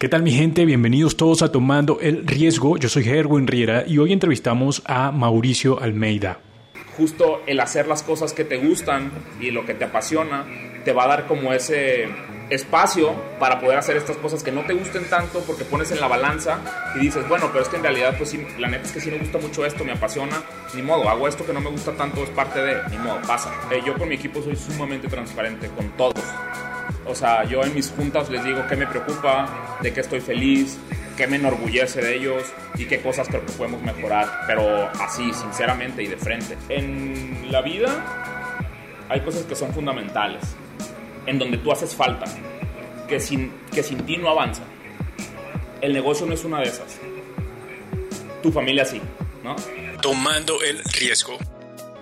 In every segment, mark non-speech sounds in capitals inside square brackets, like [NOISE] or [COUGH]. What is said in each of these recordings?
¿Qué tal mi gente? Bienvenidos todos a Tomando el Riesgo. Yo soy Erwin Riera y hoy entrevistamos a Mauricio Almeida. Justo el hacer las cosas que te gustan y lo que te apasiona te va a dar como ese espacio para poder hacer estas cosas que no te gusten tanto porque pones en la balanza y dices, bueno, pero es que en realidad, pues sí, la neta es que sí me gusta mucho esto, me apasiona, ni modo, hago esto que no me gusta tanto, es parte de, ni modo, pasa. Eh, yo con mi equipo soy sumamente transparente con todos. O sea, yo en mis juntas les digo qué me preocupa, de qué estoy feliz, qué me enorgullece de ellos y qué cosas creo que podemos mejorar, pero así, sinceramente y de frente. En la vida hay cosas que son fundamentales, en donde tú haces falta, que sin, que sin ti no avanza. El negocio no es una de esas. Tu familia sí, ¿no? Tomando el riesgo.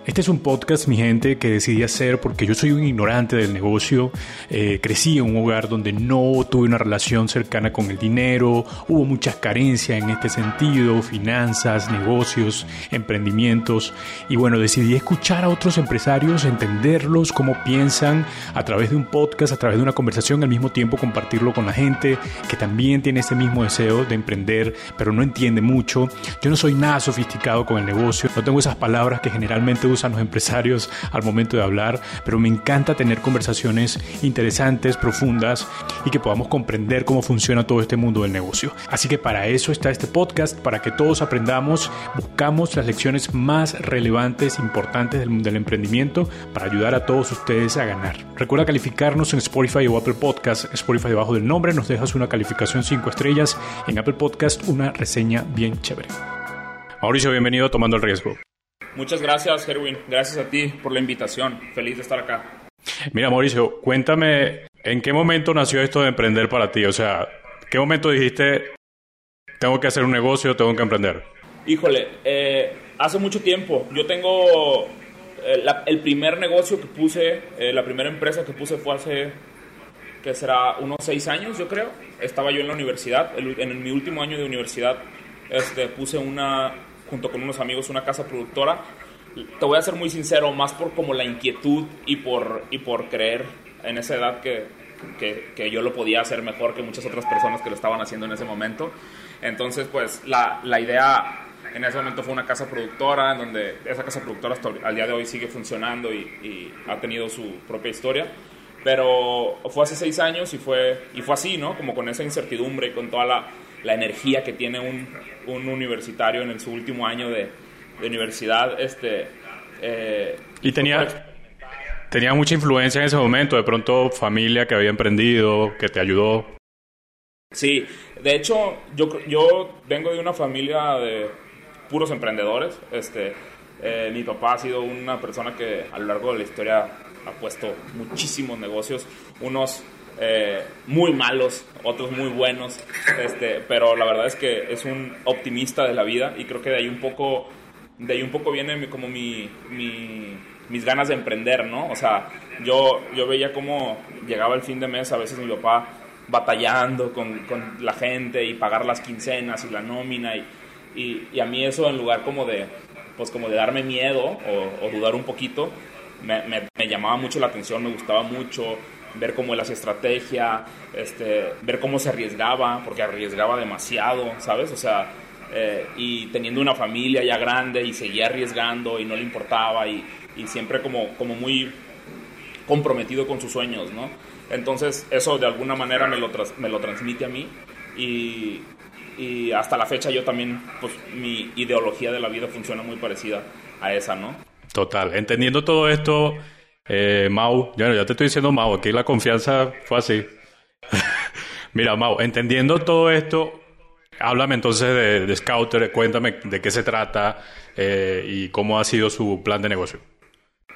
Este es un podcast, mi gente, que decidí hacer porque yo soy un ignorante del negocio. Eh, crecí en un hogar donde no tuve una relación cercana con el dinero, hubo muchas carencias en este sentido, finanzas, negocios, emprendimientos. Y bueno, decidí escuchar a otros empresarios, entenderlos, cómo piensan a través de un podcast, a través de una conversación, al mismo tiempo compartirlo con la gente que también tiene ese mismo deseo de emprender, pero no entiende mucho. Yo no soy nada sofisticado con el negocio, no tengo esas palabras que generalmente uso a los empresarios al momento de hablar, pero me encanta tener conversaciones interesantes, profundas y que podamos comprender cómo funciona todo este mundo del negocio. Así que para eso está este podcast, para que todos aprendamos, buscamos las lecciones más relevantes, importantes del, del emprendimiento para ayudar a todos ustedes a ganar. Recuerda calificarnos en Spotify o Apple Podcast. Spotify debajo del nombre nos dejas una calificación 5 estrellas. En Apple Podcast una reseña bien chévere. Mauricio, bienvenido a Tomando el Riesgo. Muchas gracias, Erwin. Gracias a ti por la invitación. Feliz de estar acá. Mira, Mauricio, cuéntame, ¿en qué momento nació esto de emprender para ti? O sea, ¿qué momento dijiste, tengo que hacer un negocio, tengo que emprender? Híjole, eh, hace mucho tiempo. Yo tengo eh, la, el primer negocio que puse, eh, la primera empresa que puse fue hace, que será unos seis años, yo creo. Estaba yo en la universidad, el, en mi último año de universidad, este, puse una, junto con unos amigos una casa productora. Te voy a ser muy sincero, más por como la inquietud y por, y por creer en esa edad que, que, que, yo lo podía hacer mejor que muchas otras personas que lo estaban haciendo en ese momento. Entonces, pues la, la idea en ese momento fue una casa productora, en donde esa casa productora hasta al día de hoy sigue funcionando y, y ha tenido su propia historia. Pero fue hace seis años y fue, y fue así, ¿no? Como con esa incertidumbre y con toda la, la energía que tiene un, un, universitario en su último año de, de universidad. Este, eh, y tenía, tenía mucha influencia en ese momento, de pronto familia que había emprendido, que te ayudó. Sí, de hecho yo, yo vengo de una familia de puros emprendedores. Este, eh, mi papá ha sido una persona que a lo largo de la historia ha puesto muchísimos negocios, unos eh, muy malos, otros muy buenos, este, pero la verdad es que es un optimista de la vida y creo que de ahí un poco, de ahí un poco viene como mi, mi, mis ganas de emprender, ¿no? O sea, yo, yo veía cómo llegaba el fin de mes, a veces mi papá batallando con, con la gente y pagar las quincenas y la nómina y, y, y, a mí eso en lugar como de, pues como de darme miedo o, o dudar un poquito, me, me, me llamaba mucho la atención, me gustaba mucho ver cómo él hacía estrategia, este, ver cómo se arriesgaba, porque arriesgaba demasiado, ¿sabes? O sea, eh, y teniendo una familia ya grande y seguía arriesgando y no le importaba y, y siempre como, como muy comprometido con sus sueños, ¿no? Entonces eso de alguna manera me lo, me lo transmite a mí y, y hasta la fecha yo también, pues mi ideología de la vida funciona muy parecida a esa, ¿no? Total, entendiendo todo esto, eh, Mau, ya, ya te estoy diciendo Mau, aquí la confianza fue así. [LAUGHS] Mira, Mau, entendiendo todo esto, háblame entonces de, Scouter, cuéntame de qué se trata eh, y cómo ha sido su plan de negocio.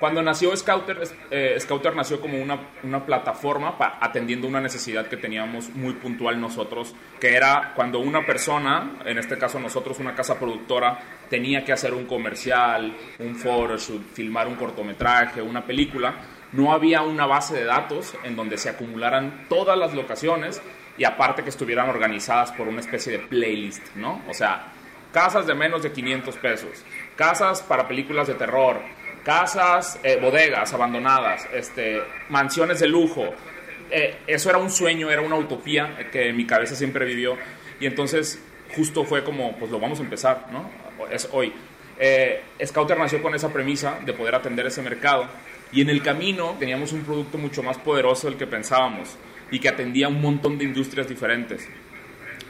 Cuando nació Scouter, eh, Scouter nació como una, una plataforma atendiendo una necesidad que teníamos muy puntual nosotros, que era cuando una persona, en este caso nosotros, una casa productora, tenía que hacer un comercial, un photoshoot, filmar un cortometraje, una película, no había una base de datos en donde se acumularan todas las locaciones y aparte que estuvieran organizadas por una especie de playlist, ¿no? O sea, casas de menos de 500 pesos, casas para películas de terror, casas, eh, bodegas abandonadas, este, mansiones de lujo, eh, eso era un sueño, era una utopía que en mi cabeza siempre vivió. Y entonces justo fue como, pues lo vamos a empezar, ¿no? Es hoy. Eh, Scouter nació con esa premisa de poder atender ese mercado. Y en el camino teníamos un producto mucho más poderoso del que pensábamos y que atendía un montón de industrias diferentes.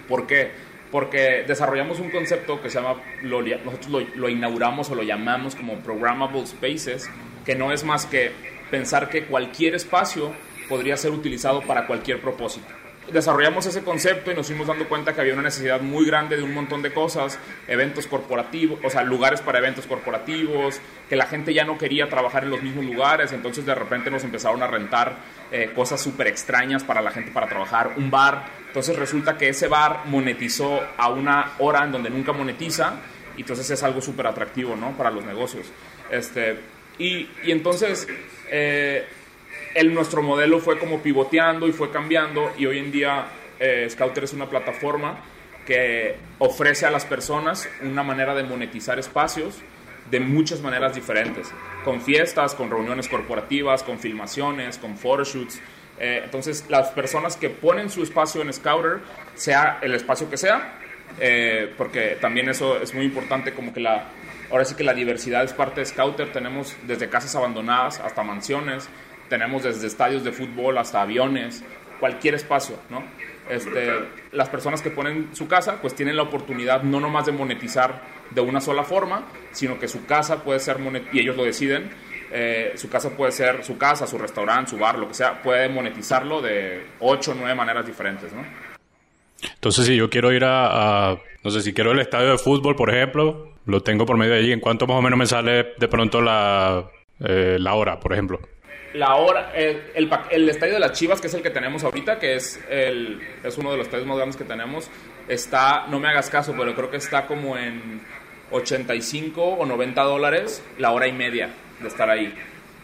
¿Por qué? Porque desarrollamos un concepto que se llama, nosotros lo, lo inauguramos o lo llamamos como Programmable Spaces, que no es más que pensar que cualquier espacio podría ser utilizado para cualquier propósito desarrollamos ese concepto y nos fuimos dando cuenta que había una necesidad muy grande de un montón de cosas, eventos corporativos, o sea, lugares para eventos corporativos, que la gente ya no quería trabajar en los mismos lugares, entonces de repente nos empezaron a rentar eh, cosas súper extrañas para la gente para trabajar, un bar, entonces resulta que ese bar monetizó a una hora en donde nunca monetiza, y entonces es algo súper atractivo, ¿no? Para los negocios. Este, y, y entonces... Eh, el, nuestro modelo fue como pivoteando y fue cambiando y hoy en día eh, Scouter es una plataforma que ofrece a las personas una manera de monetizar espacios de muchas maneras diferentes, con fiestas, con reuniones corporativas, con filmaciones, con photoshoots. Eh, entonces, las personas que ponen su espacio en Scouter, sea el espacio que sea, eh, porque también eso es muy importante, como que la, ahora sí que la diversidad es parte de Scouter, tenemos desde casas abandonadas hasta mansiones, tenemos desde estadios de fútbol hasta aviones, cualquier espacio, ¿no? Este, las personas que ponen su casa, pues tienen la oportunidad no nomás de monetizar de una sola forma, sino que su casa puede ser, y ellos lo deciden, eh, su casa puede ser su casa, su restaurante, su bar, lo que sea, puede monetizarlo de ocho o nueve maneras diferentes, ¿no? Entonces, si yo quiero ir a, no sé, si quiero el estadio de fútbol, por ejemplo, lo tengo por medio de allí, ¿en cuánto más o menos me sale de pronto la, eh, la hora, por ejemplo? La hora, el, el, estadio de las Chivas, que es el que tenemos ahorita, que es, el, es uno de los estadios más grandes que tenemos, está, no me hagas caso, pero creo que está como en 85 o 90 dólares la hora y media de estar ahí.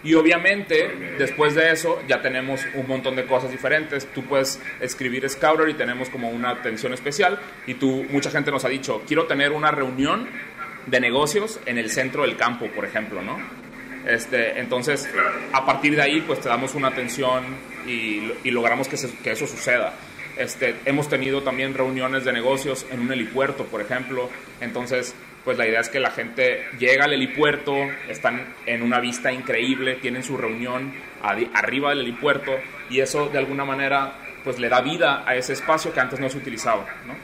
Y obviamente, después de eso, ya tenemos un montón de cosas diferentes. Tú puedes escribir Scouter y tenemos como una atención especial. Y tú, mucha gente nos ha dicho, quiero tener una reunión de negocios en el centro del campo, por ejemplo, ¿no? Este, entonces, a partir de ahí, pues te damos una atención y, logramos que, que, eso suceda. Este, hemos tenido también reuniones de negocios en un helipuerto, por ejemplo. Entonces, pues la idea es que la gente llega al helipuerto, están en una vista increíble, tienen su reunión arriba del helipuerto y eso de alguna manera pues le da vida a ese espacio que antes no se utilizaba. ¿no?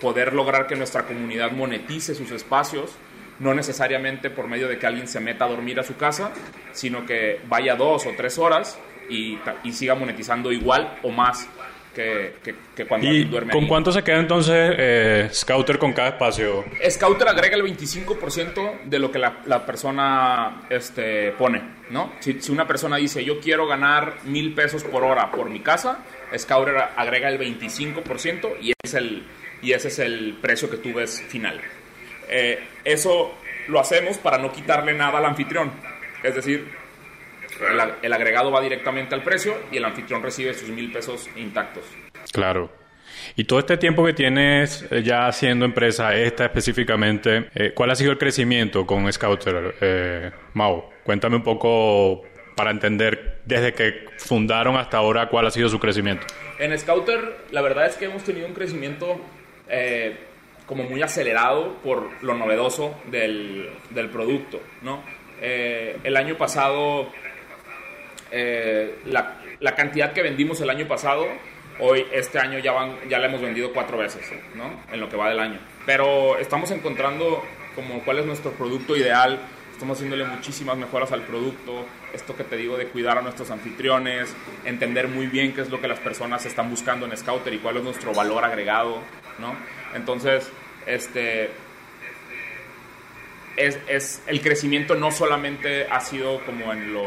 Poder lograr que nuestra comunidad monetice sus espacios no necesariamente por medio de que alguien se meta a dormir a su casa, sino que vaya dos o tres horas y, siga monetizando igual o más que, cuando ¿Y duerme. ¿Con cuánto se queda entonces eh, Scouter con cada espacio? Scouter agrega el 25% de lo que la, persona este, pone, ¿no? Si, si, una persona dice, yo quiero ganar mil pesos por hora por mi casa, Scouter agrega el 25% y, es el, y ese es el precio que tú ves final. Eh, eso lo hacemos para no quitarle nada al anfitrión. Es decir, el, agregado va directamente al precio y el anfitrión recibe sus mil pesos intactos. Claro. Y todo este tiempo que tienes eh, ya haciendo empresa, esta específicamente, eh, ¿cuál ha sido el crecimiento con Scouter, eh, Mau? Cuéntame un poco para entender desde que fundaron hasta ahora cuál ha sido su crecimiento. En Scouter, la verdad es que hemos tenido un crecimiento como muy acelerado por lo novedoso del, del producto, ¿no? Eh, el año pasado, eh, la, la, cantidad que vendimos el año pasado, hoy, este año ya, van, ya la hemos vendido cuatro veces, ¿no? En lo que va del año. Pero estamos encontrando como cuál es nuestro producto ideal, estamos haciéndole muchísimas mejoras al producto, esto que te digo de cuidar a nuestros anfitriones, entender muy bien qué es lo que las personas están buscando en Scouter y cuál es nuestro valor agregado, ¿no? Entonces, este, es, es, el crecimiento no solamente ha sido como en, lo,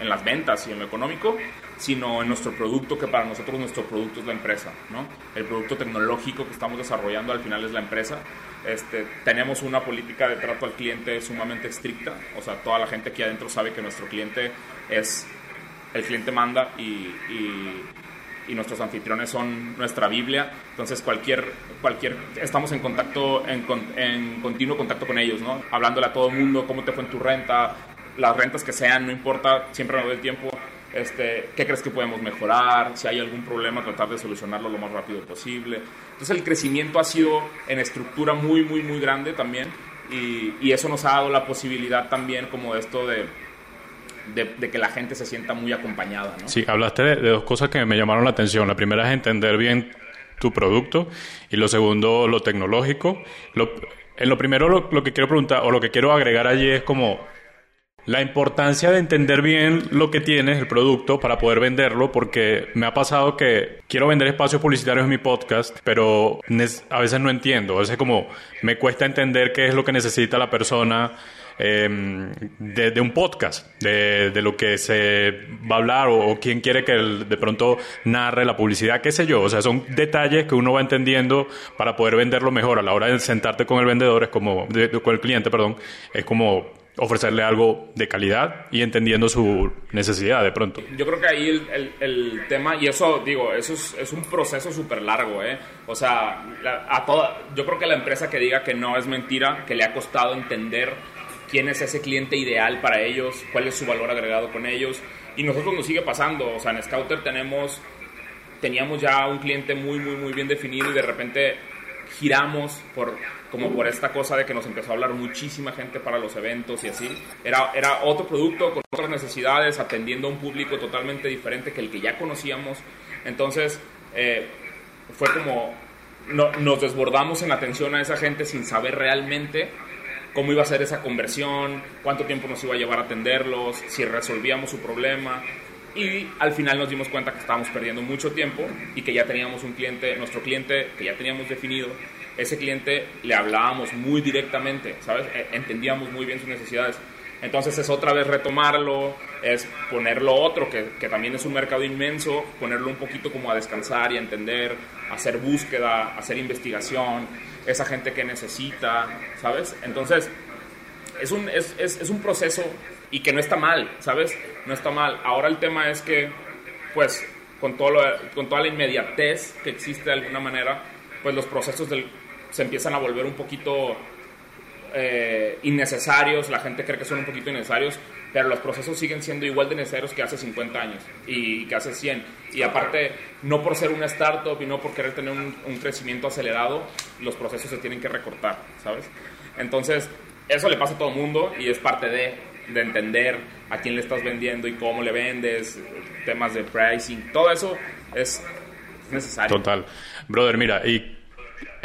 en las ventas y en lo económico, sino en nuestro producto, que para nosotros nuestro producto es la empresa, ¿no? El producto tecnológico que estamos desarrollando al final es la empresa. Este, tenemos una política de trato al cliente sumamente estricta, o sea, toda la gente aquí adentro sabe que nuestro cliente es, el cliente manda y, y nuestros anfitriones son nuestra Biblia. Entonces, cualquier, cualquier, estamos en contacto, en, en continuo contacto con ellos, ¿no? Hablándole a todo el mundo, cómo te fue en tu renta, las rentas que sean, no importa, siempre me doy el tiempo. Este, qué crees que podemos mejorar, si hay algún problema, tratar de solucionarlo lo más rápido posible. Entonces el crecimiento ha sido en estructura muy, muy, muy grande también y, y eso nos ha dado la posibilidad también como de esto de, de, que la gente se sienta muy acompañada. ¿no? Sí, hablaste de, dos cosas que me llamaron la atención. La primera es entender bien tu producto y lo segundo, lo tecnológico. en lo primero, lo, lo, que quiero preguntar o lo que quiero agregar allí es como la importancia de entender bien lo que tienes, el producto, para poder venderlo, porque me ha pasado que quiero vender espacios publicitarios en mi podcast, pero a veces no entiendo. A veces como me cuesta entender qué es lo que necesita la persona. Em, de, un podcast, de, lo que se va a hablar o, quién quiere que de pronto narre la publicidad, qué sé yo. O sea, son detalles que uno va entendiendo para poder venderlo mejor. A la hora de sentarte con el vendedor, es como, con el cliente, perdón, es como ofrecerle algo de calidad y entendiendo su necesidad de pronto. Yo creo que ahí el, el, tema, y eso digo, eso es, es un proceso súper largo, ¿eh? O sea, a toda, yo creo que la empresa que diga que no es mentira, que le ha costado entender quién es ese cliente ideal para ellos, cuál es su valor agregado con ellos, y nosotros nos sigue pasando, o sea, en Scouter tenemos, teníamos ya un cliente muy, muy, muy bien definido y de repente giramos por como por esta cosa de que nos empezó a hablar muchísima gente para los eventos y así. Era, era otro producto con otras necesidades, atendiendo a un público totalmente diferente que el que ya conocíamos. Entonces, eh, fue como no, nos desbordamos en atención a esa gente sin saber realmente cómo iba a ser esa conversión, cuánto tiempo nos iba a llevar a atenderlos, si resolvíamos su problema. Y al final nos dimos cuenta que estábamos perdiendo mucho tiempo y que ya teníamos un cliente, nuestro cliente que ya teníamos definido, ese cliente le hablábamos muy directamente, ¿sabes? E, entendíamos muy bien sus necesidades. Entonces es otra vez retomarlo, es ponerlo otro, que, que, también es un mercado inmenso, ponerlo un poquito como a descansar y a entender, hacer búsqueda, hacer investigación, esa gente que necesita, ¿sabes? Entonces es un, es, es, es un proceso y que no está mal, ¿sabes? No está mal. Ahora el tema es que, pues, con, todo con toda la inmediatez que existe de alguna manera, pues los procesos del, se empiezan a volver un poquito eh, innecesarios, la gente cree que son un poquito innecesarios, pero los procesos siguen siendo igual de necesarios que hace 50 años y que hace 100. Y aparte, no por ser una startup y no por querer tener un, crecimiento acelerado, los procesos se tienen que recortar, ¿sabes? Entonces, eso le pasa a todo el mundo y es parte de, de entender a quién le estás vendiendo y cómo le vendes, temas de pricing, todo eso es necesario. Total. Brother, mira, y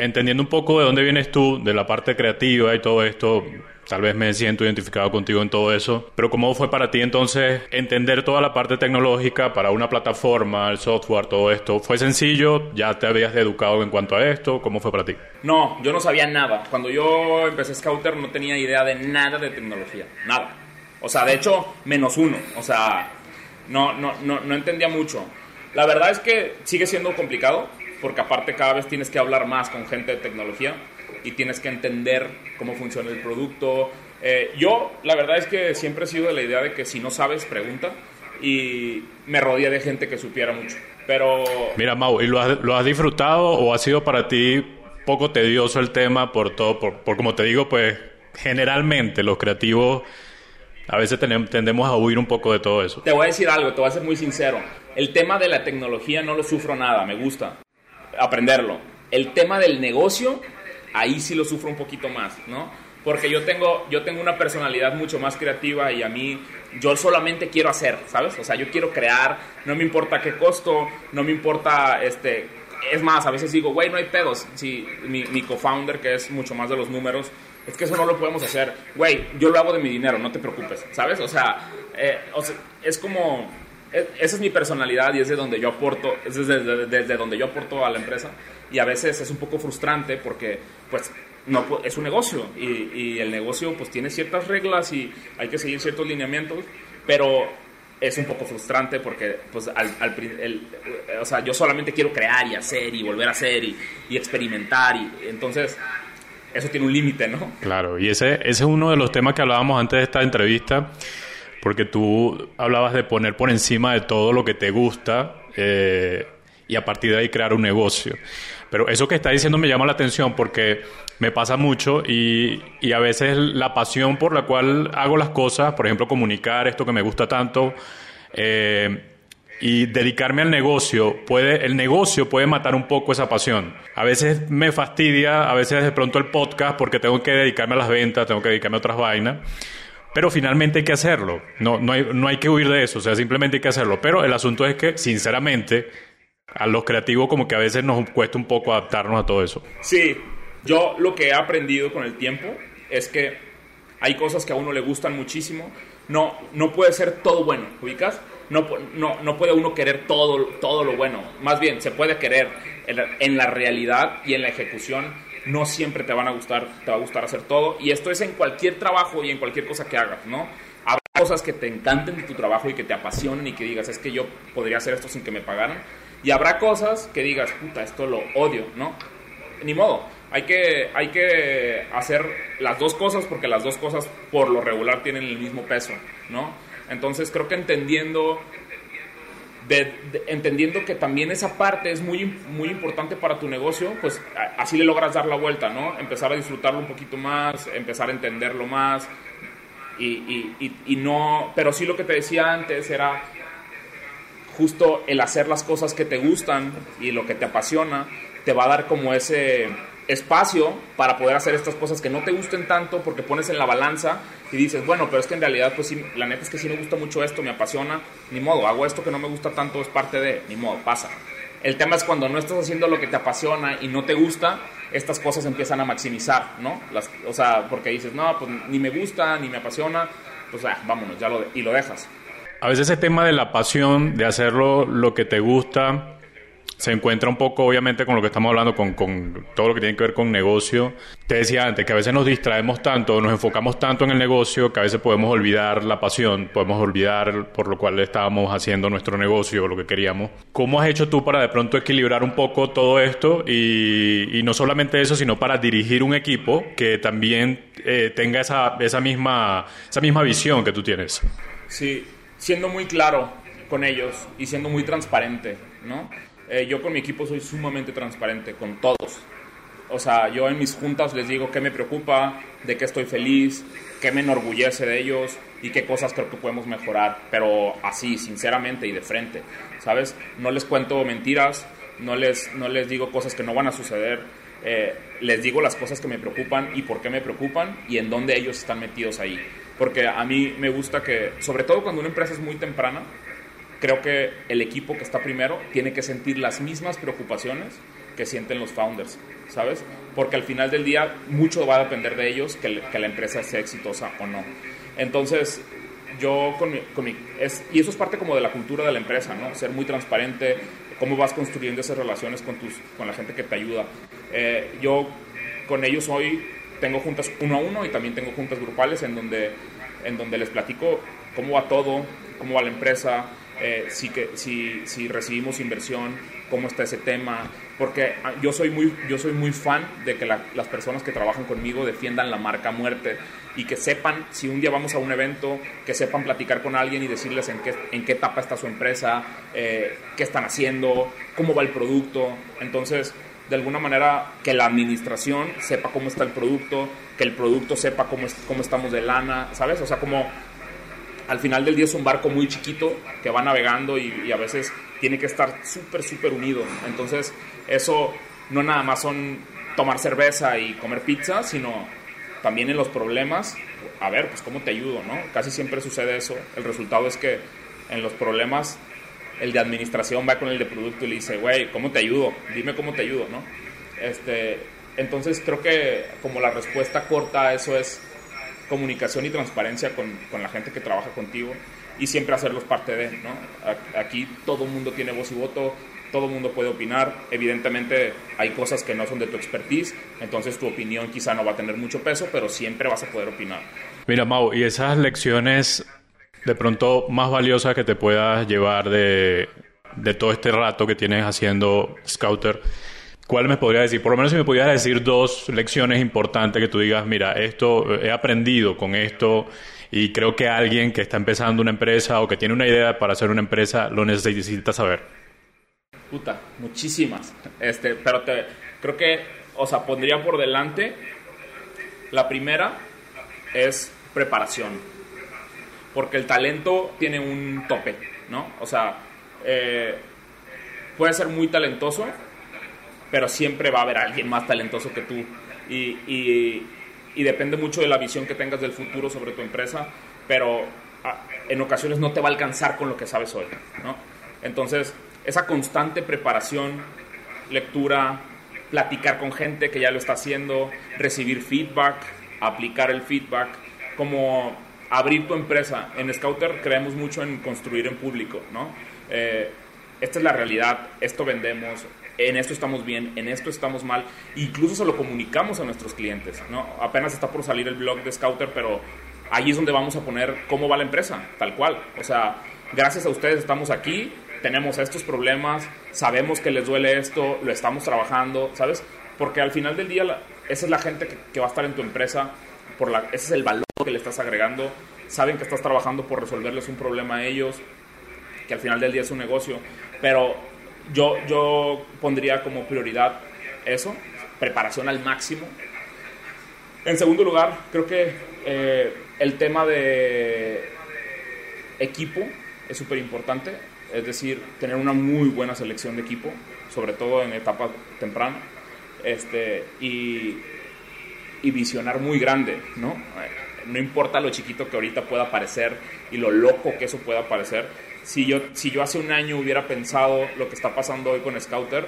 entendiendo un poco de dónde vienes tú, de la parte creativa y todo esto, tal vez me siento identificado contigo en todo eso, pero ¿cómo fue para ti entonces entender toda la parte tecnológica para una plataforma, el software, todo esto? ¿Fue sencillo? ¿Ya te habías educado en cuanto a esto? ¿Cómo fue para ti? No, yo no sabía nada. Cuando yo empecé Scouter no tenía idea de nada de tecnología, nada. O sea, de hecho, menos uno. O sea, no, no, no, no entendía mucho. La verdad es que sigue siendo complicado porque aparte cada vez tienes que hablar más con gente de tecnología y tienes que entender cómo funciona el producto. Eh, yo, la verdad es que siempre he sido de la idea de que si no sabes, pregunta y me rodeé de gente que supiera mucho. Pero... Mira, Mau, ¿y lo has, lo has disfrutado o ha sido para ti poco tedioso el tema por todo, por, por como te digo, pues generalmente los creativos a veces tendemos a huir un poco de todo eso. Te voy a decir algo, te voy a ser muy sincero. El tema de la tecnología no lo sufro nada, me gusta aprenderlo. El tema del negocio, ahí sí lo sufro un poquito más, ¿no? Porque yo tengo, yo tengo una personalidad mucho más creativa y a mí, yo solamente quiero hacer, ¿sabes? O sea, yo quiero crear, no me importa qué costo, no me importa, este, es más, a veces digo, güey, no hay pedos. Si mi, mi co-founder, que es mucho más de los números, es que eso no lo podemos hacer. Güey, yo lo hago de mi dinero, no te preocupes, ¿sabes? O eh, o sea es como esa es mi personalidad y es de donde yo aporto, es desde, desde, donde yo aporto a la empresa y a veces es un poco frustrante porque pues no es un negocio y, y, el negocio pues tiene ciertas reglas y hay que seguir ciertos lineamientos, pero es un poco frustrante porque pues al, al el, o sea, yo solamente quiero crear y hacer y volver a hacer y, y experimentar y entonces eso tiene un límite, ¿no? Claro, y ese, ese es uno de los temas que hablábamos antes de esta entrevista porque tú hablabas de poner por encima de todo lo que te gusta eh, y a partir de ahí crear un negocio. Pero eso que estás diciendo me llama la atención porque me pasa mucho y, y, a veces la pasión por la cual hago las cosas, por ejemplo, comunicar esto que me gusta tanto, Eh, y dedicarme al negocio puede el negocio puede matar un poco esa pasión a veces me fastidia a veces de pronto el podcast porque tengo que dedicarme a las ventas tengo que dedicarme a otras vainas pero finalmente hay que hacerlo no no hay, no hay que huir de eso o sea simplemente hay que hacerlo pero el asunto es que sinceramente a los creativos como que a veces nos cuesta un poco adaptarnos a todo eso sí yo lo que he aprendido con el tiempo es que hay cosas que a uno le gustan muchísimo no no puede ser todo bueno ubicas no, no, no, puede uno querer todo, todo lo bueno. Más bien, se puede querer en la, realidad y en la ejecución. No siempre te van a gustar, te va a gustar hacer todo. Y esto es en cualquier trabajo y en cualquier cosa que hagas, ¿no? Habrá cosas que te encanten de tu trabajo y que te apasionen y que digas, es que yo podría hacer esto sin que me pagaran. Y habrá cosas que digas, puta, esto lo odio, ¿no? Ni modo. Hay que, hay que hacer las dos cosas porque las dos cosas por lo regular tienen el mismo peso, ¿no? Entonces creo que entendiendo, entendiendo que también esa parte es muy, muy importante para tu negocio, pues así le logras dar la vuelta, ¿no? Empezar a disfrutarlo un poquito más, empezar a entenderlo más. Y, y no, pero sí lo que te decía antes era justo el hacer las cosas que te gustan y lo que te apasiona, te va a dar como ese espacio para poder hacer estas cosas que no te gusten tanto porque pones en la balanza y dices, bueno, pero es que en realidad, pues sí, la neta es que sí me gusta mucho esto, me apasiona, ni modo, hago esto que no me gusta tanto, es parte de, ni modo, pasa. El tema es cuando no estás haciendo lo que te apasiona y no te gusta, estas cosas empiezan a maximizar, ¿no? Las, o sea, porque dices, no, pues ni me gusta, ni me apasiona, pues ah, vámonos, ya lo, y lo dejas. A veces ese tema de la pasión, de hacerlo lo que te gusta, se encuentra un poco, obviamente, con lo que estamos hablando, con, con, todo lo que tiene que ver con negocio. Te decía antes que a veces nos distraemos tanto, nos enfocamos tanto en el negocio, que a veces podemos olvidar la pasión, podemos olvidar por lo cual estábamos haciendo nuestro negocio, lo que queríamos. ¿Cómo has hecho tú para de pronto equilibrar un poco todo esto y, no solamente eso, sino para dirigir un equipo que también eh, tenga esa, esa, misma, esa misma visión que tú tienes? Sí, siendo muy claro con ellos y siendo muy transparente, ¿no? Eh, yo con mi equipo soy sumamente transparente con todos. O sea, yo en mis juntas les digo qué me preocupa, de qué estoy feliz, qué me enorgullece de ellos y qué cosas creo que podemos mejorar, pero así, sinceramente y de frente, ¿sabes? No les cuento mentiras, no les, no les digo cosas que no van a suceder, eh, les digo las cosas que me preocupan y por qué me preocupan y en dónde ellos están metidos ahí. Porque a mí me gusta que, sobre todo cuando una empresa es muy temprana, creo que el equipo que está primero tiene que sentir las mismas preocupaciones que sienten los founders, ¿sabes? Porque al final del día mucho va a depender de ellos que, la empresa sea exitosa o no. Entonces, yo con mi, es, y eso es parte como de la cultura de la empresa, ¿no? Ser muy transparente, cómo vas construyendo esas relaciones con, tus, con la gente que te ayuda. Eh, yo con ellos hoy tengo juntas uno a uno y también tengo juntas grupales en donde, en donde les platico cómo va todo, cómo va la empresa, eh, si, que, si, si, recibimos inversión, cómo está ese tema, porque ah, yo soy muy, yo soy muy fan de que las personas que trabajan conmigo defiendan la marca muerte y que sepan, si un día vamos a un evento, que sepan platicar con alguien y decirles en qué, en qué etapa está su empresa, eh, qué están haciendo, cómo va el producto. Entonces, de alguna manera, que la administración sepa cómo está el producto, que el producto sepa cómo, cómo estamos de lana, ¿sabes? O sea, como al final del día es un barco muy chiquito que va navegando y, a veces tiene que estar súper, súper unido. Entonces, eso no nada más son tomar cerveza y comer pizza, sino también en los problemas, a ver, pues cómo te ayudo, ¿no? Casi siempre sucede eso. El resultado es que en los problemas el de administración va con el de producto y le dice, güey, ¿cómo te ayudo? Dime cómo te ayudo, ¿no? Este, entonces creo que como la respuesta corta a eso es comunicación y transparencia con, con, la gente que trabaja contigo y siempre hacerlos parte de, ¿no? Aquí todo el mundo tiene voz y voto, todo el mundo puede opinar, evidentemente hay cosas que no son de tu expertise, entonces tu opinión quizá no va a tener mucho peso, pero siempre vas a poder opinar. Mira, Mau, y esas lecciones de pronto más valiosas que te puedas llevar de, de todo este rato que tienes haciendo Scouter, ¿Cuál me podría decir? Por lo menos si me pudieras decir dos lecciones importantes que tú digas, mira, esto he aprendido con esto y creo que alguien que está empezando una empresa o que tiene una idea para hacer una empresa lo necesita saber. Puta, muchísimas. Este, pero te, creo que, o sea, pondría por delante la primera es preparación. Porque el talento tiene un tope, ¿no? O sea, eh, puede ser muy talentoso, pero siempre va a haber alguien más talentoso que tú. Y, y, y depende mucho de la visión que tengas del futuro sobre tu empresa, pero ah, en ocasiones no te va a alcanzar con lo que sabes hoy, ¿no? Entonces, esa constante preparación, lectura, platicar con gente que ya lo está haciendo, recibir feedback, aplicar el feedback, como abrir tu empresa. En Scouter creemos mucho en construir en público, ¿no? Eh, esta es la realidad, esto vendemos, en esto estamos bien, en esto estamos mal, incluso se lo comunicamos a nuestros clientes, ¿no? Apenas está por salir el blog de Scouter, pero ahí es donde vamos a poner cómo va la empresa, tal cual. O sea, gracias a ustedes estamos aquí, tenemos estos problemas, sabemos que les duele esto, lo estamos trabajando, ¿sabes? Porque al final del día esa es la gente que, va a estar en tu empresa, por la, ese es el valor que le estás agregando, saben que estás trabajando por resolverles un problema a ellos, que al final del día es un negocio, pero yo, yo pondría como prioridad eso, preparación al máximo. En segundo lugar, creo que eh, el tema de equipo es súper importante es decir, tener una muy buena selección de equipo, sobre todo en etapa temprana, este, y, y visionar muy grande, ¿no? No importa lo chiquito que ahorita pueda parecer y lo loco que eso pueda parecer. Si yo, si yo hace un año hubiera pensado lo que está pasando hoy con Scouter,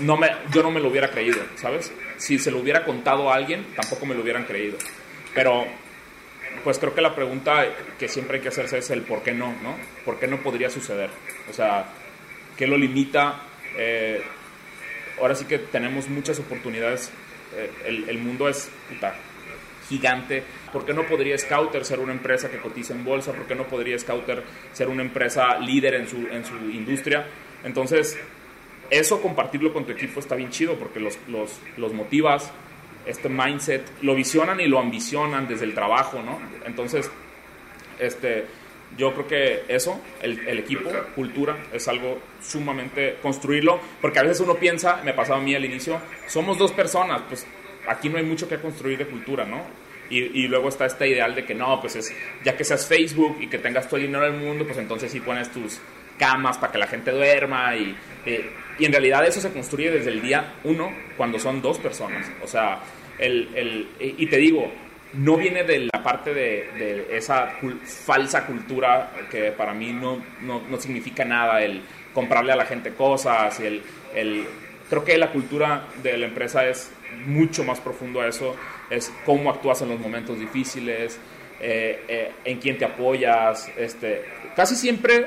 no me, yo no me lo hubiera creído, ¿sabes? Si se lo hubiera contado a alguien, tampoco me lo hubieran creído. Pero pues creo que la pregunta que siempre hay que hacerse es el por qué no, ¿no? ¿Por qué no podría suceder? O sea, ¿qué lo limita? Eh, ahora sí que tenemos muchas oportunidades. Eh, el, mundo es gigante. ¿Por qué no podría Scouter ser una empresa que cotiza en bolsa? ¿Por qué no podría Scouter ser una empresa líder en su, en su industria? Entonces, eso compartirlo con tu equipo está bien chido porque los, los, los motivas, este mindset, lo visionan y lo ambicionan desde el trabajo, ¿no? Entonces, este, yo creo que eso, el, el, equipo, cultura, es algo sumamente construirlo, porque a veces uno piensa, me pasaba a mí al inicio, somos dos personas, pues aquí no hay mucho que construir de cultura, ¿no? Y, luego está este ideal de que no, pues es, ya que seas Facebook y que tengas todo el dinero del mundo, pues entonces sí pones tus camas para que la gente duerma y, eh, y en realidad eso se construye desde el día uno cuando son dos personas. O sea, el, el, y te digo, no viene de la parte de, de esa falsa cultura que para mí no, no, no, significa nada, el comprarle a la gente cosas, el, el, creo que la cultura de la empresa es mucho más profundo a eso, es cómo actúas en los momentos difíciles, eh, eh, en quién te apoyas, este, casi siempre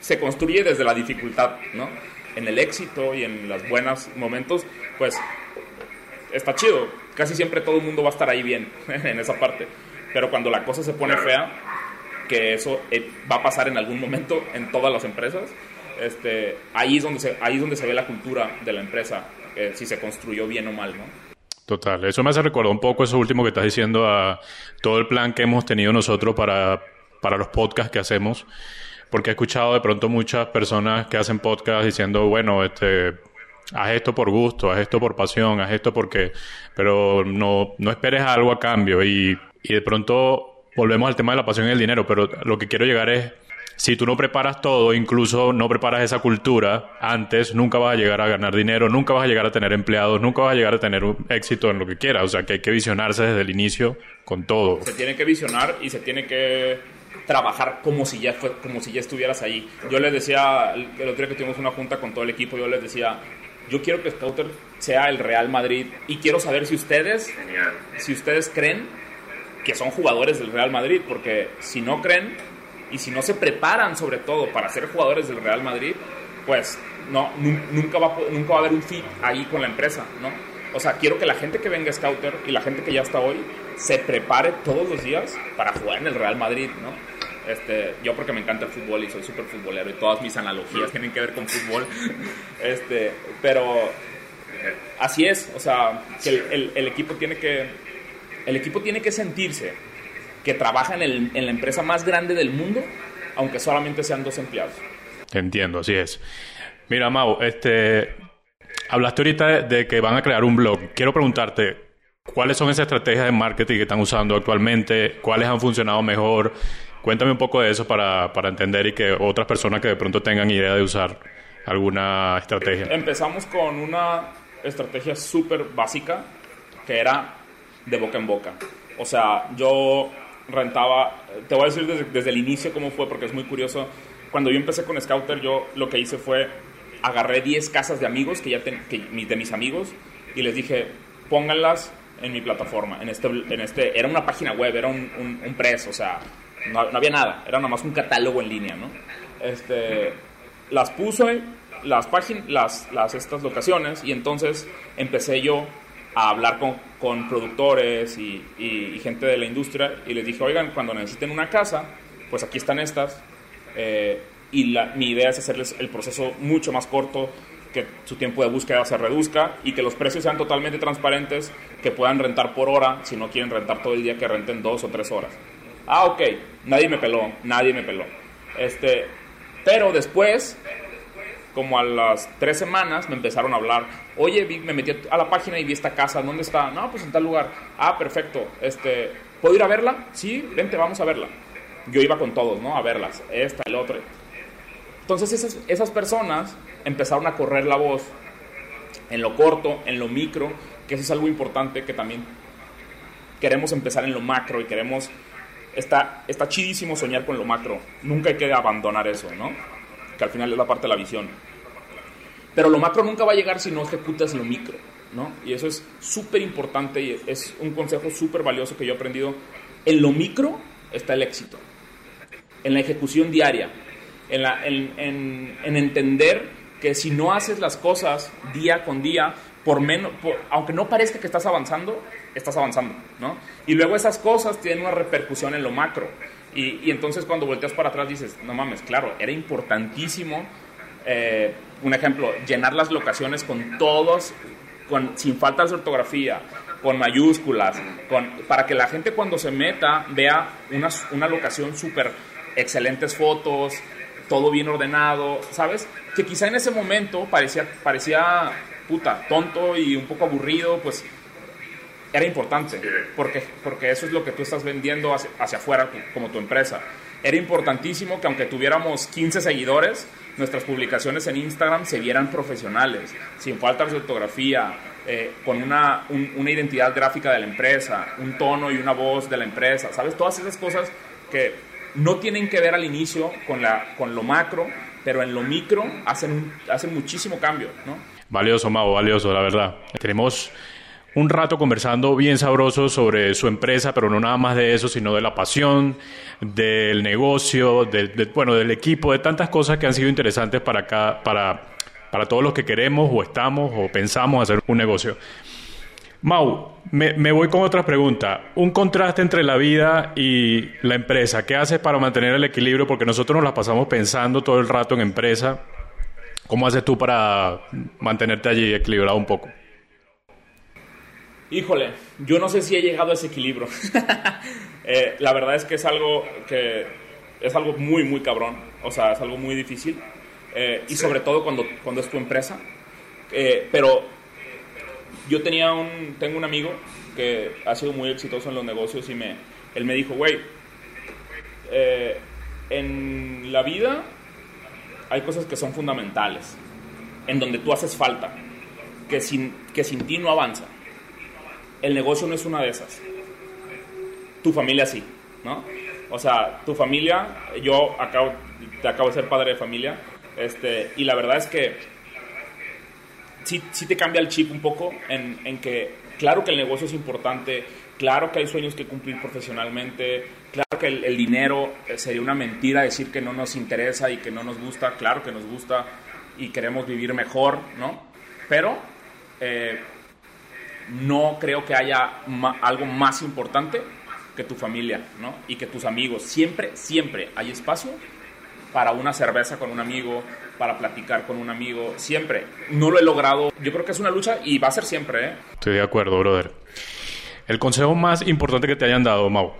se construye desde la dificultad, ¿no? En el éxito y en los buenos momentos, pues está chido. Casi siempre todo el mundo va a estar ahí bien [LAUGHS] en esa parte. Pero cuando la cosa se pone fea, que eso eh, va a pasar en algún momento en todas las empresas, este, ahí, es donde se, ahí es donde se ve la cultura de la empresa, eh, si se construyó bien o mal, ¿no? Total, eso me hace recordar un poco eso último que estás diciendo a todo el plan que hemos tenido nosotros para, para los podcasts que hacemos porque he escuchado de pronto muchas personas que hacen podcast diciendo, bueno, este, haz esto por gusto, haz esto por pasión, haz esto porque, pero no, no esperes algo a cambio y, y de pronto volvemos al tema de la pasión y el dinero, pero lo que quiero llegar es, si tú no preparas todo, incluso no preparas esa cultura antes, nunca vas a llegar a ganar dinero, nunca vas a llegar a tener empleados, nunca vas a llegar a tener un éxito en lo que quieras. O sea, que hay que visionarse desde el inicio con todo. Se tiene que visionar y se tiene que trabajar como si ya fue, como si ya estuvieras ahí. Yo les decía, el otro día que tuvimos una junta con todo el equipo, yo les decía, yo quiero que Scouter sea el Real Madrid y quiero saber si ustedes, si ustedes creen que son jugadores del Real Madrid, porque si no creen y si no se preparan sobre todo para ser jugadores del Real Madrid, pues no, nunca va, nunca va a haber un fit ahí con la empresa, ¿no? O sea, quiero que la gente que venga a Scouter y la gente que ya está hoy se prepare todos los días para jugar en el Real Madrid, ¿no? Este, yo porque me encanta el fútbol y soy súper futbolero y todas mis analogías tienen que ver con fútbol. [LAUGHS] Este, pero así es, o sea, que el, el, equipo tiene que el equipo tiene que sentirse que trabaja en, el, en la empresa más grande del mundo, aunque solamente sean dos empleados. Entiendo, así es. Mira, Mau, este, hablaste ahorita de que van a crear un blog. Quiero preguntarte, ¿cuáles son esas estrategias de marketing que están usando actualmente? ¿Cuáles han funcionado mejor? Cuéntame un poco de eso para, para entender y que otras personas que de pronto tengan idea de usar alguna estrategia. Empezamos con una estrategia súper básica que era de boca en boca. O sea, yo rentaba, te voy a decir desde, el inicio cómo fue, porque es muy curioso. Cuando yo empecé con Scouter, yo lo que hice fue agarré 10 casas de amigos que ya que, de mis amigos y les dije, pónganlas en mi plataforma. En este, en este, era una página web, era un, un, press, o sea, no, había nada, era nada más un catálogo en línea, ¿no? Este, las puse, las páginas, las, las, estas locaciones, y entonces empecé yo a hablar con, con productores y, y, gente de la industria y les dije, oigan, cuando necesiten una casa, pues aquí están estas. Eh, y la, mi idea es hacerles el proceso mucho más corto, que su tiempo de búsqueda se reduzca y que los precios sean totalmente transparentes, que puedan rentar por hora, si no quieren rentar todo el día, que renten dos o tres horas. Ah, ok, nadie me peló, nadie me peló. Este, pero después, como a las tres semanas, me empezaron a hablar, oye, me metí a la página y vi esta casa, ¿dónde está? No, pues en tal lugar. Ah, perfecto, este, ¿puedo ir a verla? Sí, vente, vamos a verla. Yo iba con todos, ¿no? A verlas, esta, el otro. Entonces esas, esas personas empezaron a correr la voz en lo corto, en lo micro, que eso es algo importante que también queremos empezar en lo macro y queremos... Está, está chidísimo soñar con lo macro. Nunca hay que abandonar eso, ¿no? Que al final es la parte de la visión. Pero lo macro nunca va a llegar si no ejecutas lo micro, ¿no? Y eso es súper importante y es un consejo súper valioso que yo he aprendido. En lo micro está el éxito. En la ejecución diaria. En, la, en, en, en entender que si no haces las cosas día con día, por menos, aunque no parezca que estás avanzando, estás avanzando, ¿no? Y luego esas cosas tienen una repercusión en lo macro. Y, y entonces cuando volteas para atrás dices, no mames, claro, era importantísimo, eh, un ejemplo, llenar las locaciones con todos, con, sin faltas de ortografía, con mayúsculas, con, para que la gente cuando se meta vea una, una locación súper excelentes fotos, todo bien ordenado, ¿sabes? Que quizá en ese momento parecía, parecía puta, tonto y un poco aburrido, pues era importante, porque, porque eso es lo que tú estás vendiendo hacia, hacia afuera como tu empresa. Era importantísimo que aunque tuviéramos 15 seguidores, nuestras publicaciones en Instagram se vieran profesionales, sin faltas de ortografía, eh, con una, una identidad gráfica de la empresa, un tono y una voz de la empresa, ¿sabes? Todas esas cosas que no tienen que ver al inicio con, la, con lo macro, pero en lo micro hacen, hacen muchísimo cambio, ¿no? Valioso, Mau, valioso, la verdad. Tenemos un rato conversando bien sabroso sobre su empresa, pero no nada más de eso, sino de la pasión, del negocio, bueno, del equipo, de tantas cosas que han sido interesantes para, acá, para, para todos los que queremos o estamos o pensamos hacer un negocio. Mau, me, voy con otra pregunta. Un contraste entre la vida y la empresa. ¿Qué haces para mantener el equilibrio? Porque nosotros nos la pasamos pensando todo el rato en empresa. ¿Cómo haces tú para mantenerte allí equilibrado un poco? Híjole, yo no sé si he llegado a ese equilibrio. [LAUGHS] Eh, la verdad es que es algo que es algo muy, muy cabrón. O sea, es algo muy difícil. Eh, y sobre todo cuando, cuando es tu empresa. Eh, pero yo tenía un, tengo un amigo que ha sido muy exitoso en los negocios y me, él me dijo, güey, eh, en la vida hay cosas que son fundamentales, en donde tú haces falta, que sin, que sin ti no avanza. El negocio no es una de esas. Tu familia sí, ¿no? O sea, tu familia, yo acabo, te acabo de ser padre de familia, este, y la verdad es que sí, sí te cambia el chip un poco en, en que, claro que el negocio es importante, claro que hay sueños que cumplir profesionalmente, claro que el, dinero eh, sería una mentira decir que no nos interesa y que no nos gusta, claro que nos gusta y queremos vivir mejor, ¿no? Pero eh, no creo que haya algo más importante que tu familia, ¿no? Y que tus amigos. Siempre, siempre hay espacio para una cerveza con un amigo, para platicar con un amigo, siempre. No lo he logrado. Yo creo que es una lucha y va a ser siempre, ¿eh? Estoy de acuerdo, brother. El consejo más importante que te hayan dado, Mau.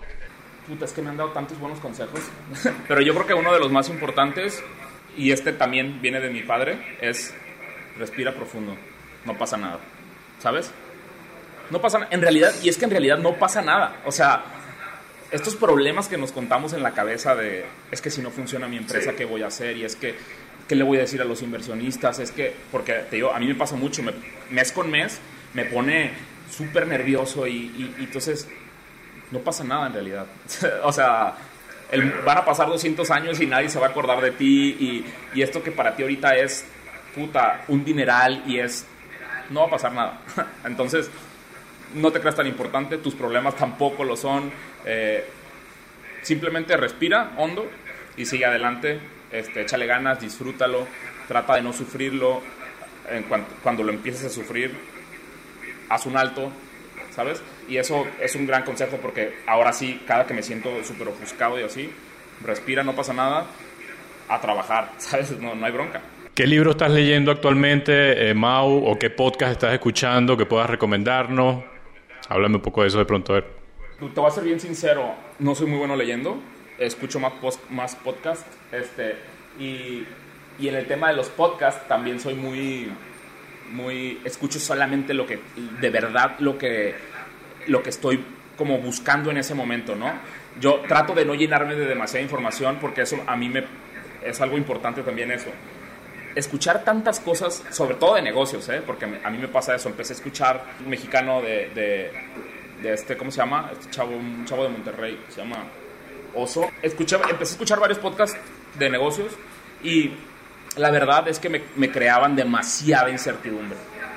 Puta, es que me han dado tantos buenos consejos. [LAUGHS] Pero yo creo que uno de los más importantes, y este también viene de mi padre, es respira profundo. No pasa nada. ¿Sabes? No pasa nada. En realidad, y es que en realidad no pasa nada. O sea, estos problemas que nos contamos en la cabeza de, es que si no funciona mi empresa, ¿qué voy a hacer? Y es que, ¿qué le voy a decir a los inversionistas? Es que, porque te digo, a mí me pasa mucho, mes con mes me pone súper nervioso y, entonces no pasa nada en realidad. [LAUGHS] o sea, van a pasar 200 años y nadie se va a acordar de ti y, y esto que para ti ahorita es, puta, un dineral y es, no va a pasar nada. [LAUGHS] entonces, no te creas tan importante, tus problemas tampoco lo son. Eh, simplemente respira hondo y sigue adelante, este, échale ganas, disfrútalo, trata de no sufrirlo. Cuando lo empieces a sufrir, haz un alto, ¿sabes? Y eso es un gran consejo porque ahora sí, cada que me siento súper ofuscado y así, respira, no pasa nada, a trabajar, [LAUGHS] ¿sabes? No, no hay bronca. ¿Qué libro estás leyendo actualmente, eh, Mau, o qué podcast estás escuchando que puedas recomendarnos? Háblame un poco de eso de pronto, a ver. Te voy a ser bien sincero, no soy muy bueno leyendo, escucho más, post, más podcast, este, y, y en el tema de los podcasts también soy muy, muy, escucho solamente lo que, de verdad, lo que, lo que estoy como buscando en ese momento, ¿no? Yo trato de no llenarme de demasiada información porque eso a mí me, es algo importante también eso escuchar tantas cosas, sobre todo de negocios, ¿eh? porque a mí me pasa eso. Empecé a escuchar un mexicano de, de, este, ¿cómo se llama? Este chavo, un chavo de Monterrey, se llama Oso. Escuché, empecé a escuchar varios podcasts de negocios y la verdad es que me, me creaban demasiada incertidumbre,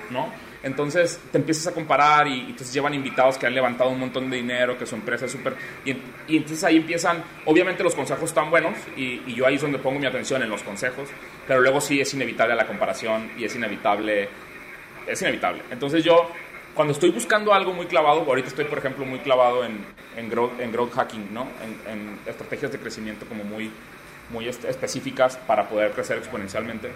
¿no? Entonces te empiezas a comparar y, entonces llevan invitados que han levantado un montón de dinero, que su empresa es súper... Y, y, entonces ahí empiezan, obviamente los consejos están buenos y, y, yo ahí es donde pongo mi atención en los consejos, pero luego sí es inevitable la comparación y es inevitable, es inevitable. Entonces yo, cuando estoy buscando algo muy clavado, ahorita estoy por ejemplo muy clavado en, en, growth, en growth hacking, ¿no? En, en estrategias de crecimiento como muy, muy específicas para poder crecer exponencialmente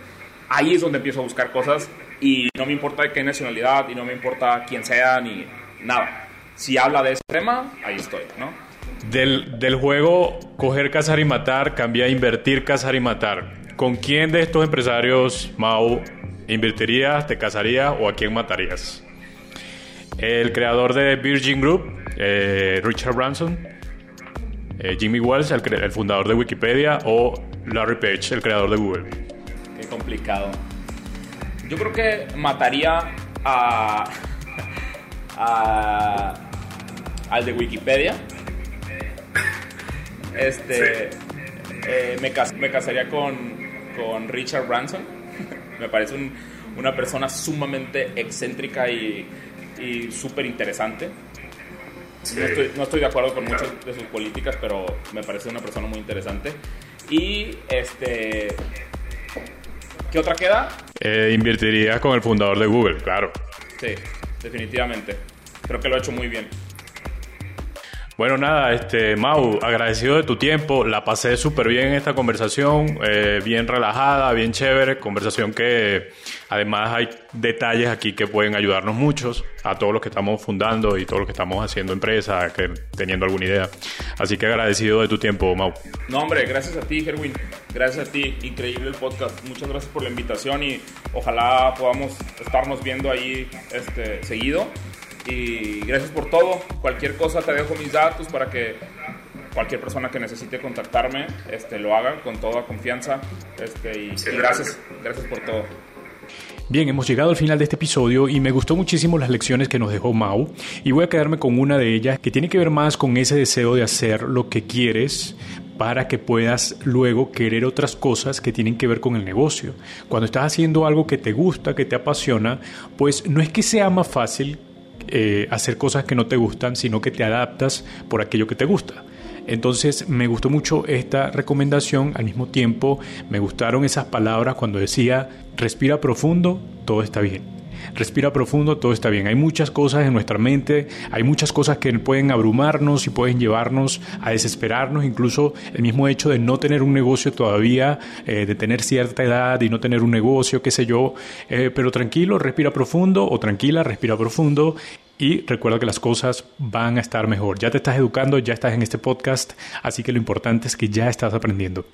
ahí es donde empiezo a buscar cosas y no me importa de qué nacionalidad y no me importa quién sea ni nada. Si habla de ese tema, ahí estoy, ¿no? Del, del juego coger, cazar y matar, cambia a invertir, cazar y matar. ¿Con quién de estos empresarios, Mau, invertirías, te casarías o a quién matarías? El creador de Virgin Group, eh, Richard Branson, eh, Jimmy Wells, el, el fundador de Wikipedia, o Larry Page, el creador de Google complicado. Yo creo que mataría a, [LAUGHS] al de Wikipedia. Este, eh, me, me, casaría con, con Richard Branson. [LAUGHS] me parece una persona sumamente excéntrica y, y súper interesante. No, estoy, no, estoy, de acuerdo con muchas de sus políticas, pero me parece una persona muy interesante. Y este ¿Qué otra queda? Eh, invertiría con el fundador de Google, claro. Sí, definitivamente. Creo que lo ha hecho muy bien. Bueno, nada, este, Mau, agradecido de tu tiempo. La pasé súper bien en esta conversación, eh, bien relajada, bien chévere. Conversación que además hay detalles aquí que pueden ayudarnos muchos a todos los que estamos fundando y todos los que estamos haciendo empresa, que, teniendo alguna idea. Así que agradecido de tu tiempo, Mau. No, hombre, gracias a ti, Gerwin. Gracias a ti. Increíble el podcast. Muchas gracias por la invitación y ojalá podamos estarnos viendo ahí este, seguido. Y gracias por todo. Cualquier cosa te dejo mis datos para que cualquier persona que necesite contactarme este, lo haga con toda confianza. Este, y, gracias, gracias por todo. Bien, hemos llegado al final de este episodio y me gustó muchísimo las lecciones que nos dejó Mau y voy a quedarme con una de ellas que tiene que ver más con ese deseo de hacer lo que quieres para que puedas luego querer otras cosas que tienen que ver con el negocio. Cuando estás haciendo algo que te gusta, que te apasiona, pues no es que sea más fácil eh, hacer cosas que no te gustan, sino que te adaptas por aquello que te gusta. Entonces me gustó mucho esta recomendación, al mismo tiempo me gustaron esas palabras cuando decía, respira profundo, todo está bien. Respira profundo, todo está bien. Hay muchas cosas en nuestra mente, hay muchas cosas que pueden abrumarnos y pueden llevarnos a desesperarnos, incluso el mismo hecho de no tener un negocio todavía, eh, de tener cierta edad y no tener un negocio, qué sé yo. Eh, pero tranquilo, respira profundo o tranquila, respira profundo y recuerda que las cosas van a estar mejor. Ya te estás educando, ya estás en este podcast, así que lo importante es que ya estás aprendiendo.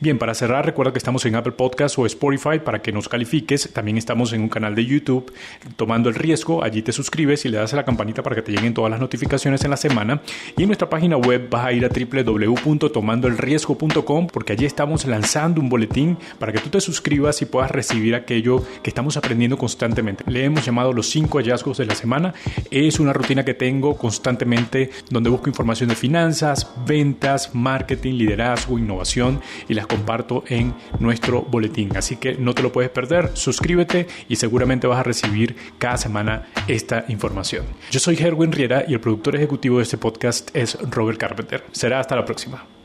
Bien, para cerrar, recuerda que estamos en Apple Podcast o Spotify para que nos califiques. También estamos en un canal de YouTube, Tomando el Riesgo. Allí te suscribes y le das a la campanita para que te lleguen todas las notificaciones en la semana. Y en nuestra página web vas a ir a www.tomandoelriesgo.com porque allí estamos lanzando un boletín para que tú te suscribas y puedas recibir aquello que estamos aprendiendo constantemente. Le hemos llamado los cinco hallazgos de la semana. Es una rutina que tengo constantemente donde busco información de finanzas, ventas, marketing, liderazgo, innovación y las comparto en nuestro boletín. Así que no te lo puedes perder, suscríbete y seguramente vas a recibir cada semana esta información. Yo soy Herwin Riera y el productor ejecutivo de este podcast es Robert Carpenter. Será hasta la próxima.